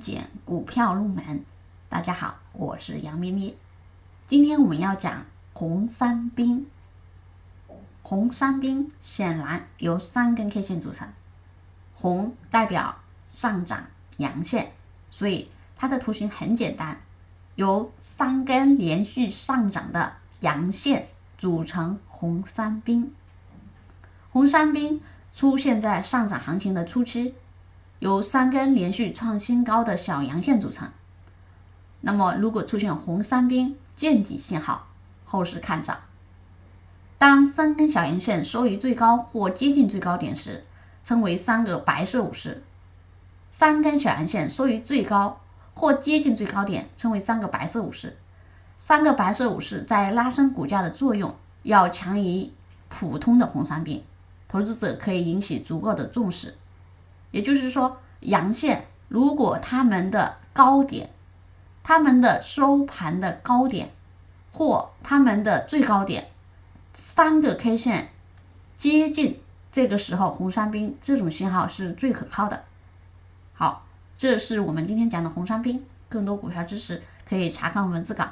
险股票入门。大家好，我是杨咪咪。今天我们要讲红三兵。红三兵显然由三根 K 线组成，红代表上涨阳线，所以它的图形很简单，由三根连续上涨的阳线组成红三兵。红三兵出现在上涨行情的初期。由三根连续创新高的小阳线组成。那么，如果出现红三兵见底信号，后市看涨。当三根小阳线收于最高或接近最高点时，称为三个白色武士。三根小阳线收于最高或接近最高点，称为三个白色武士。三个白色武士在拉升股价的作用要强于普通的红三兵，投资者可以引起足够的重视。也就是说，阳线如果它们的高点、它们的收盘的高点或它们的最高点三个 K 线接近，这个时候红三兵这种信号是最可靠的。好，这是我们今天讲的红三兵。更多股票知识可以查看文字稿。